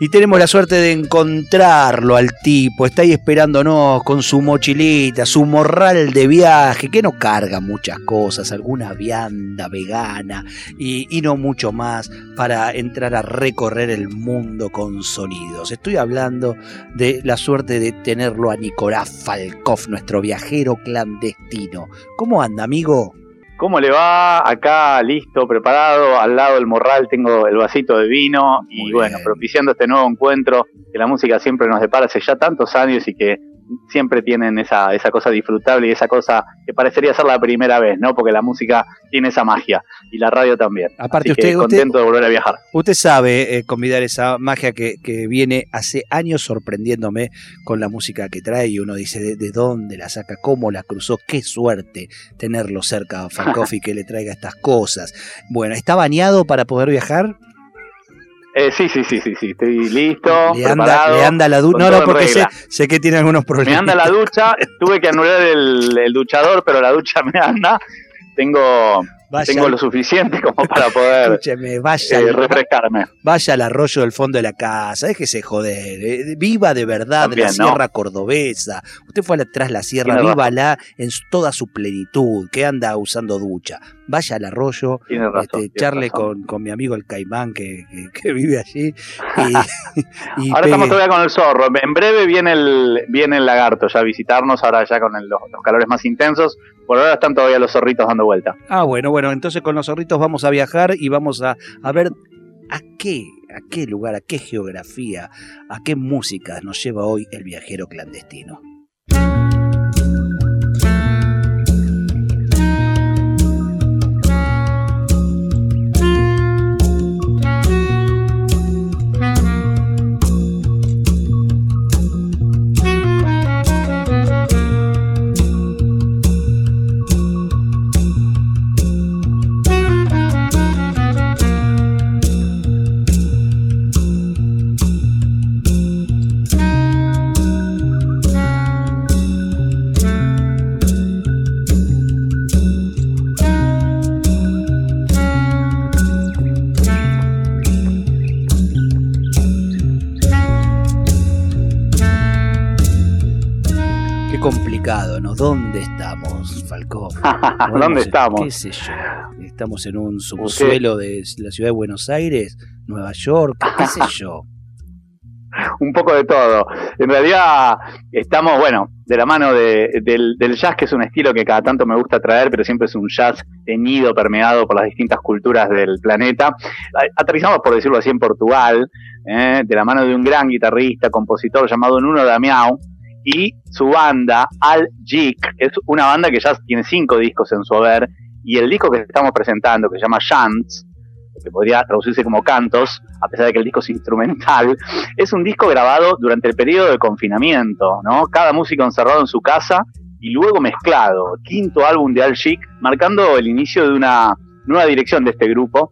Y tenemos la suerte de encontrarlo al tipo. Está ahí esperándonos con su mochilita, su morral de viaje, que no carga muchas cosas, alguna vianda vegana y, no mucho más para entrar a recorrer el mundo con sonidos. Estoy hablando de la suerte de tenerlo a Nicolás Falkov, nuestro viajero clandestino. ¿Cómo anda, amigo? ¿Cómo le va? Acá listo, preparado, al lado del morral tengo el vasito de vino y bueno, propiciando este nuevo encuentro que la música siempre nos depara hace ya tantos años y que siempre tienen esa, esa cosa disfrutable y esa cosa que parecería ser la primera vez, ¿no? Porque la música tiene esa magia y la radio también. Aparte Así que usted, contento de volver a viajar. Usted sabe eh, convidar esa magia que, que, viene hace años sorprendiéndome con la música que trae y uno dice de, de dónde la saca, cómo la cruzó, qué suerte tenerlo cerca a Falcoff y que le traiga estas cosas. Bueno, ¿está bañado para poder viajar? Eh, sí, sí, sí, sí, sí, estoy listo. Le anda, le anda la ducha. No, no, porque sé, sé, que tiene algunos problemas. Me anda la ducha, tuve que anular el, el duchador, pero la ducha me anda. Tengo Vaya, tengo lo suficiente como para poder escúcheme, vaya, eh, refrescarme. Vaya al arroyo del fondo de la casa, déjese joder. Eh, viva de verdad También, la sierra cordobesa. Usted fue atrás la sierra, vívala en toda su plenitud. que anda usando ducha? Vaya al arroyo, razón, este, charle con, con, mi amigo el caimán que, que, que vive allí. Y, y ahora estamos todavía con el zorro. En breve viene el, viene el lagarto ya a visitarnos, ahora ya con el, los, los calores más intensos. Por ahora están todavía los zorritos dando vuelta. Ah, bueno, bueno, entonces con los zorritos vamos a viajar y vamos a, a ver a qué, a qué lugar, a qué geografía, a qué música nos lleva hoy el viajero clandestino. Complicado, ¿no? ¿Dónde estamos, Falcón? ¿Dónde estamos? ¿Qué sé yo? ¿Estamos en un subsuelo de la ciudad de Buenos Aires, Nueva York? ¿Qué sé yo? un poco de todo. En realidad estamos, bueno, de la mano de, del, del, jazz, que es un estilo que cada tanto me gusta traer, pero siempre es un jazz teñido, permeado por las distintas culturas del planeta. Aterrizamos, por decirlo así, en Portugal, eh, de la mano de un gran guitarrista, compositor llamado Nuno Damião, y su banda, Al Jik, es una banda que ya tiene cinco discos en su haber, y el disco que estamos presentando, que se llama Chants, que podría traducirse como cantos, a pesar de que el disco es instrumental, es un disco grabado durante el periodo de confinamiento, ¿no? Cada músico encerrado en su casa y luego mezclado. Quinto álbum de Al Chic, marcando el inicio de una nueva dirección de este grupo,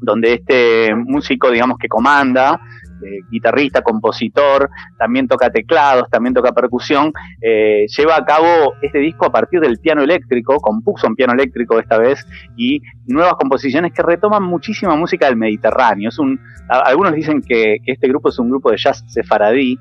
donde este músico, digamos, que comanda, eh, guitarrista, compositor, también toca teclados, también toca percusión, eh, lleva a cabo este disco a partir del piano eléctrico, compuso en piano eléctrico esta vez, y nuevas composiciones que retoman muchísima música del Mediterráneo. Es un, algunos dicen que, que este grupo es un grupo de jazz sefaradí,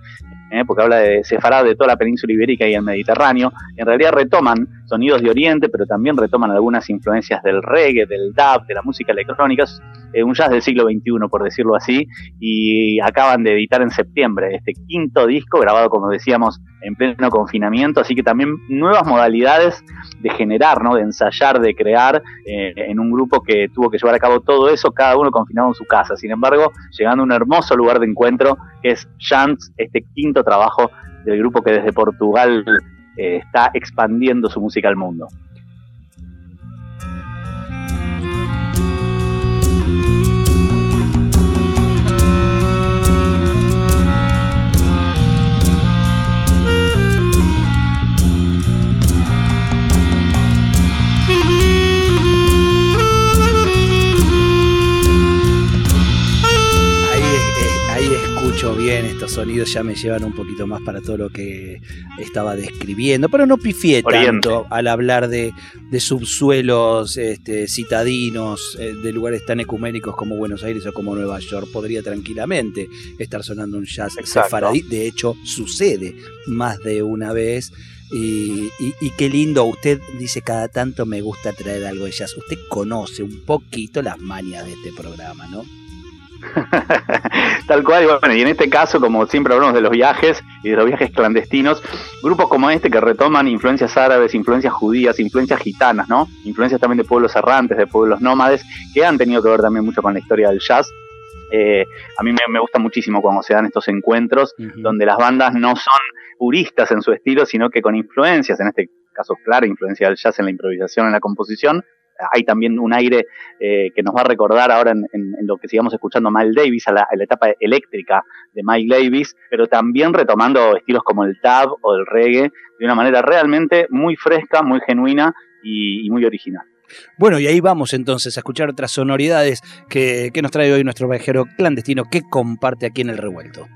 ¿eh? porque habla de sefarad de toda la península ibérica y el Mediterráneo, en realidad retoman sonidos de Oriente, pero también retoman algunas influencias del reggae, del dub, de la música electrónica, eh, un jazz del siglo XXI, por decirlo así, y acaban de editar en septiembre este quinto disco, grabado, como decíamos, en pleno confinamiento, así que también nuevas modalidades de generar, ¿no? de ensayar, de crear eh, en un grupo que tuvo que llevar a cabo todo eso, cada uno confinado en su casa. Sin embargo, llegando a un hermoso lugar de encuentro, que es Chants, este quinto trabajo del grupo que desde Portugal eh, está expandiendo su música al mundo. Ya me llevan un poquito más para todo lo que estaba describiendo, pero no pifié tanto al hablar de, subsuelos este, citadinos, eh, de lugares tan ecuménicos como Buenos Aires o como Nueva York. Podría tranquilamente estar sonando un jazz sefaradí, de hecho sucede más de una vez. Y, y, qué lindo, usted dice cada tanto me gusta traer algo de jazz. Usted conoce un poquito las mañas de este programa, ¿no? Tal cual, y bueno, y en este caso, como siempre hablamos de los viajes y de los viajes clandestinos, grupos como este que retoman influencias árabes, influencias judías, influencias gitanas, ¿no? Influencias también de pueblos errantes, de pueblos nómades, que han tenido que ver también mucho con la historia del jazz. Eh, a mí me, gusta muchísimo cuando se dan estos encuentros donde las bandas no son puristas en su estilo, sino que con influencias, en este caso clara influencia del jazz en la improvisación, en la composición, hay también un aire eh, que nos va a recordar ahora en, lo que sigamos escuchando Miles Davis, a la, etapa eléctrica de Miles Davis, pero también retomando estilos como el tab o el reggae de una manera realmente muy fresca, muy genuina y, muy original. Bueno, y ahí vamos entonces a escuchar otras sonoridades que, que nos trae hoy nuestro viajero clandestino que comparte aquí en el revuelto.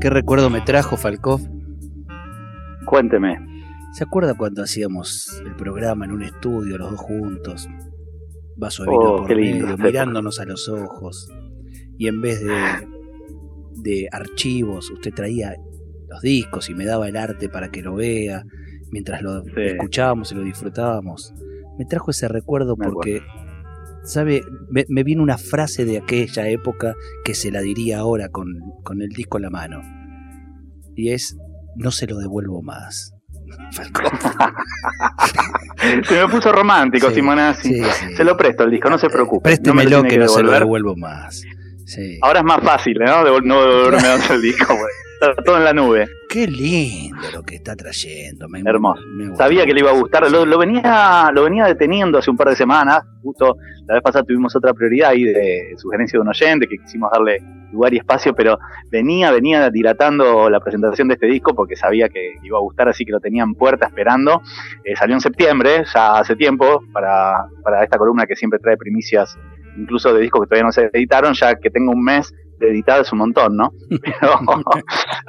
Qué recuerdo me trajo Falkov? Cuénteme. ¿Se acuerda cuando hacíamos el programa en un estudio, los dos juntos? Vaso de vino oh, por medio, mirándonos a los ojos. Y en vez de, de archivos, usted traía los discos y me daba el arte para que lo vea, mientras lo escuchábamos y lo disfrutábamos. Me trajo ese recuerdo porque, ¿sabe? Me, me, viene una frase de aquella época que se la diría ahora con, con el disco en la mano y es no se lo devuelvo más. se me puso romántico, Simonazzi. Se lo presto el disco, no se preocupe. Préstemelo que, no se lo devuelvo más. Ahora es más fácil, ¿no? No devolverme el disco, Está todo en la nube. Qué lindo lo que está trayendo. Hermoso. Sabía que le iba a gustar. Lo, venía, lo venía deteniendo hace un par de semanas. Justo la vez pasada tuvimos otra prioridad ahí de sugerencia de un oyente que quisimos darle lugar y espacio, pero venía, venía dilatando la presentación de este disco porque sabía que iba a gustar, así que lo tenía en puerta esperando. Eh, salió en septiembre, ya hace tiempo, para, para esta columna que siempre trae primicias, incluso de discos que todavía no se editaron, ya que tengo un mes de editado es un montón, ¿no? Pero,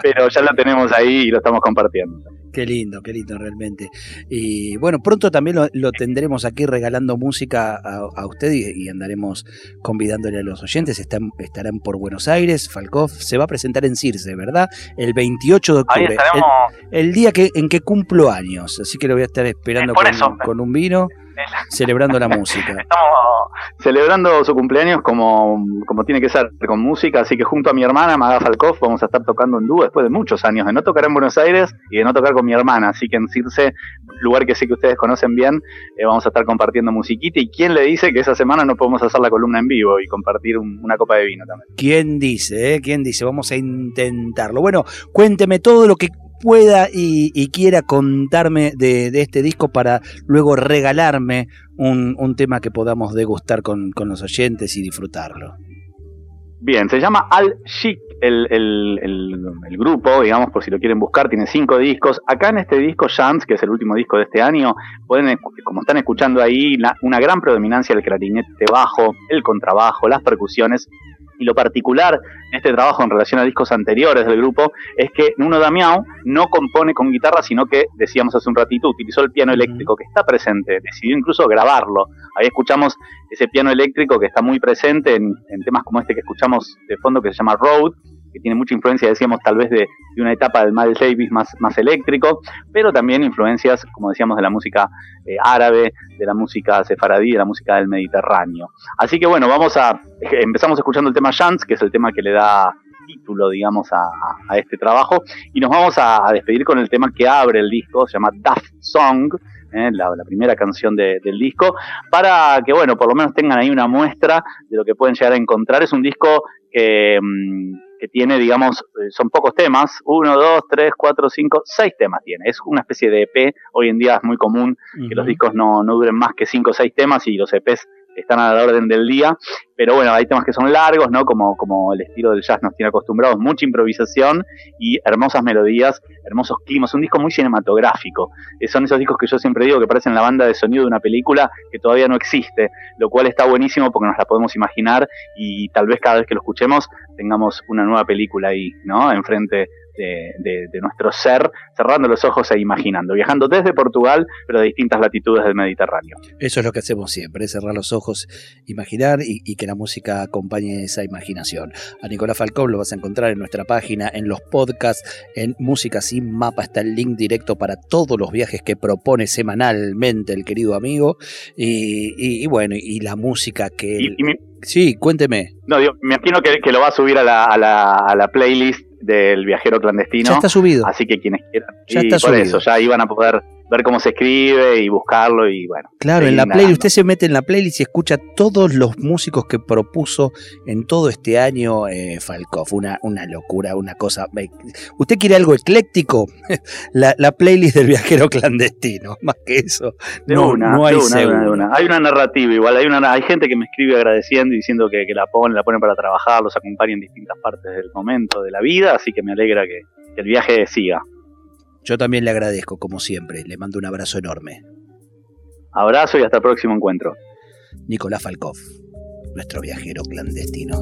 pero ya lo tenemos ahí y lo estamos compartiendo. Qué lindo, qué lindo realmente. Y bueno, pronto también lo, tendremos aquí regalando música a, usted y, andaremos convidándole a los oyentes. Están, estarán por Buenos Aires. Falkov se va a presentar en Circe, ¿verdad? El 28 de octubre. El, día que, en que cumplo años. Así que lo voy a estar esperando con, con un vino celebrando la música. Estamos celebrando su cumpleaños como, como tiene que ser, con música, así que junto a mi hermana, Maga Falkov, vamos a estar tocando en dúo después de muchos años de no tocar en Buenos Aires y de no tocar con mi hermana, así que en Circe, lugar que sé que ustedes conocen bien, eh, vamos a estar compartiendo musiquita y quién le dice que esa semana no podemos hacer la columna en vivo y compartir una copa de vino también. ¿Quién dice? Eh? ¿Quién dice? Vamos a intentarlo. Bueno, cuénteme todo lo que pueda y, quiera contarme de, este disco para luego regalarme un, tema que podamos degustar con, los oyentes y disfrutarlo. Bien, se llama Al Chic el, grupo, digamos, por si lo quieren buscar, tiene cinco discos. Acá en este disco, Chance, que es el último disco de este año, pueden, como están escuchando ahí, una gran predominancia del clarinete bajo, el contrabajo, las percusiones y lo particular en este trabajo en relación a discos anteriores del grupo es que Nuno Damião no compone con guitarra, sino que, decíamos hace un ratito, utilizó el piano eléctrico que está presente, decidió incluso grabarlo. Ahí escuchamos ese piano eléctrico que está muy presente en, temas como este que escuchamos de fondo que se llama Road, que tiene mucha influencia, decíamos, tal vez de, una etapa del Miles Davis más, más eléctrico, pero también influencias, como decíamos, de la música eh, árabe, de la música sefaradí, de la música del Mediterráneo. Así que bueno, vamos a, empezamos escuchando el tema Chance, que es el tema que le da título, digamos, a, este trabajo, y nos vamos a, despedir con el tema que abre el disco, se llama Daft Song, ¿eh? la, primera canción del disco, para que, bueno, por lo menos tengan ahí una muestra de lo que pueden llegar a encontrar. Es un disco que, mm, que tiene, digamos, eh, son pocos temas, uno, dos, tres, cuatro, cinco, seis temas tiene. Es una especie de EP, hoy en día es muy común que los discos no, no duren más que cinco o seis temas y los EPs están a la orden del día, pero bueno, hay temas que son largos, ¿no? Como, como el estilo del jazz nos tiene acostumbrados, mucha improvisación y hermosas melodías, hermosos climas, un disco muy cinematográfico. Eh, son esos discos que yo siempre digo que parecen la banda de sonido de una película que todavía no existe, lo cual está buenísimo porque nos la podemos imaginar y tal vez cada vez que lo escuchemos tengamos una nueva película ahí, ¿no? Enfrente de, nuestro ser, cerrando los ojos e imaginando, viajando desde Portugal, pero de distintas latitudes del Mediterráneo. Eso es lo que hacemos siempre, cerrar los ojos, imaginar y, que la música acompañe esa imaginación. A Nicolás Falcón lo vas a encontrar en nuestra página, en los podcasts, en Música Sin Mapa, está el link directo para todos los viajes que propone semanalmente el querido amigo. Y, bueno, y la música que... Sí, cuénteme. No, me imagino que, lo va a subir a la, a la, a la playlist del viajero clandestino. Ya está subido. Así que quienes quieran. Ya está por eso, ya iban a poder ver cómo se escribe y buscarlo y bueno. Claro, en la playlist, usted se mete en la playlist y escucha todos los músicos que propuso en todo este año eh, Falkov. Una, una locura, una cosa. ¿Usted quiere algo ecléctico? la, playlist del viajero clandestino, más que eso. no, no hay una, Hay una narrativa igual, hay, una, hay gente que me escribe agradeciendo y diciendo que, la ponen, la ponen para trabajar, los acompañan en distintas partes del momento de la vida, así que me alegra que el viaje siga. Yo también le agradezco, como siempre. Le mando un abrazo enorme. Abrazo y hasta el próximo encuentro. Nicolás Falkov, nuestro viajero clandestino.